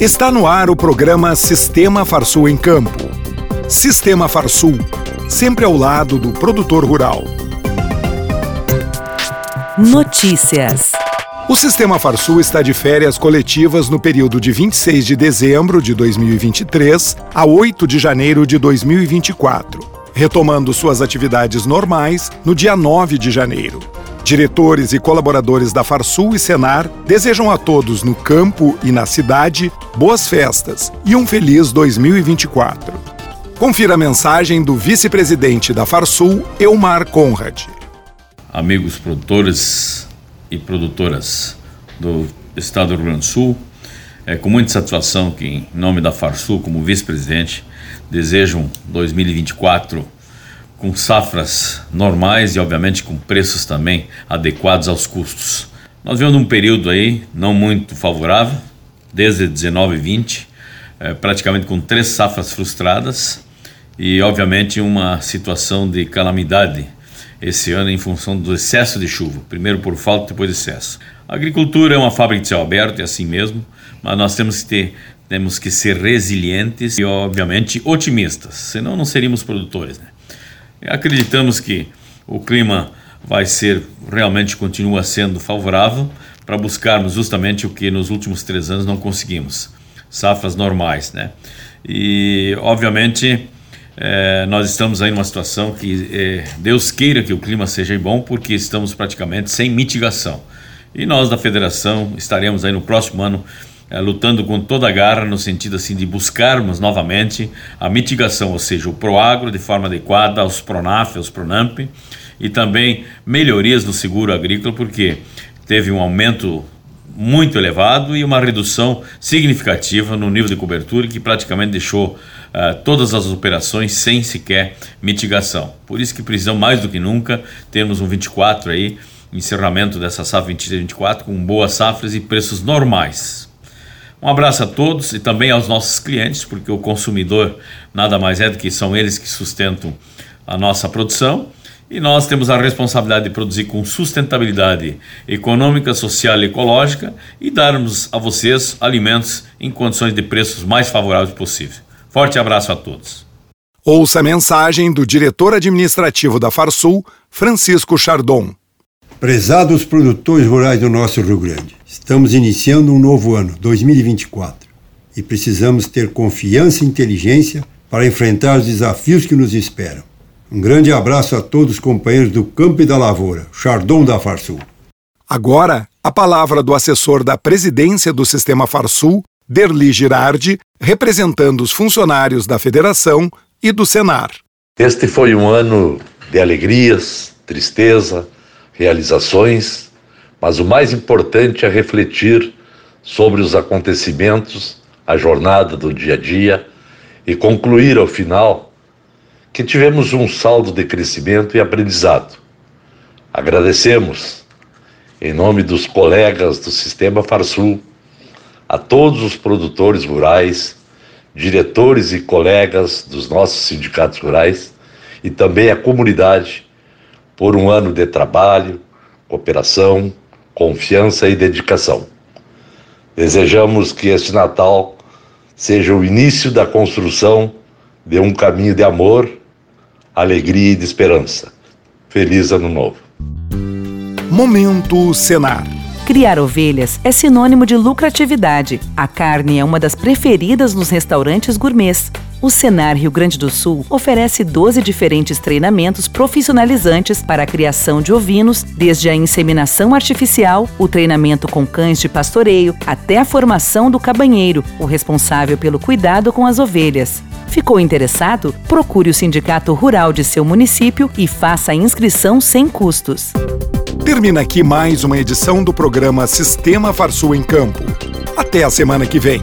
Está no ar o programa Sistema Farsul em Campo. Sistema Farsul, sempre ao lado do produtor rural. Notícias. O Sistema Farsul está de férias coletivas no período de 26 de dezembro de 2023 a 8 de janeiro de 2024, retomando suas atividades normais no dia 9 de janeiro. Diretores e colaboradores da Farsul e Senar desejam a todos no campo e na cidade boas festas e um feliz 2024. Confira a mensagem do vice-presidente da Farsul, Elmar Conrad. Amigos produtores e produtoras do Estado do Rio Grande do Sul, é com muita satisfação que, em nome da Farsul, como vice-presidente, desejo um 2024 com safras normais e, obviamente, com preços também adequados aos custos. Nós vemos um período aí não muito favorável, desde 19 e 20, é, praticamente com três safras frustradas e, obviamente, uma situação de calamidade esse ano em função do excesso de chuva, primeiro por falta, depois de excesso. A agricultura é uma fábrica de céu aberto, é assim mesmo, mas nós temos que ter temos que ser resilientes e, obviamente, otimistas, senão não seríamos produtores. Né? Acreditamos que o clima vai ser, realmente continua sendo favorável para buscarmos justamente o que nos últimos três anos não conseguimos, safras normais, né? E, obviamente, é, nós estamos aí numa situação que é, Deus queira que o clima seja bom, porque estamos praticamente sem mitigação. E nós da federação estaremos aí no próximo ano lutando com toda a garra no sentido assim de buscarmos novamente a mitigação, ou seja, o Proagro de forma adequada, aos Pronaf, aos Pronamp e também melhorias no seguro agrícola, porque teve um aumento muito elevado e uma redução significativa no nível de cobertura que praticamente deixou uh, todas as operações sem sequer mitigação. Por isso que precisamos mais do que nunca termos um 24 aí, encerramento dessa safra 23-24 com boas safras e preços normais. Um abraço a todos e também aos nossos clientes, porque o consumidor nada mais é do que são eles que sustentam a nossa produção. E nós temos a responsabilidade de produzir com sustentabilidade econômica, social e ecológica e darmos a vocês alimentos em condições de preços mais favoráveis possível. Forte abraço a todos. Ouça a mensagem do diretor administrativo da Farsul, Francisco Chardon. Prezados produtores rurais do nosso Rio Grande, estamos iniciando um novo ano, 2024, e precisamos ter confiança e inteligência para enfrentar os desafios que nos esperam. Um grande abraço a todos os companheiros do Campo e da Lavoura, Chardon da Farsul. Agora, a palavra do assessor da presidência do Sistema Farsul, Derli Girardi, representando os funcionários da federação e do Senar. Este foi um ano de alegrias, tristeza, realizações, mas o mais importante é refletir sobre os acontecimentos, a jornada do dia a dia e concluir ao final que tivemos um saldo de crescimento e aprendizado. Agradecemos, em nome dos colegas do Sistema Farsul, a todos os produtores rurais, diretores e colegas dos nossos sindicatos rurais e também a comunidade por um ano de trabalho, cooperação, confiança e dedicação. Desejamos que este Natal seja o início da construção de um caminho de amor, alegria e de esperança. Feliz Ano Novo. Momento Senar. Criar ovelhas é sinônimo de lucratividade. A carne é uma das preferidas nos restaurantes gourmets. O Senar Rio Grande do Sul oferece 12 diferentes treinamentos profissionalizantes para a criação de ovinos, desde a inseminação artificial, o treinamento com cães de pastoreio, até a formação do cabanheiro, o responsável pelo cuidado com as ovelhas. Ficou interessado? Procure o sindicato rural de seu município e faça a inscrição sem custos. Termina aqui mais uma edição do programa Sistema Farsul em Campo. Até a semana que vem.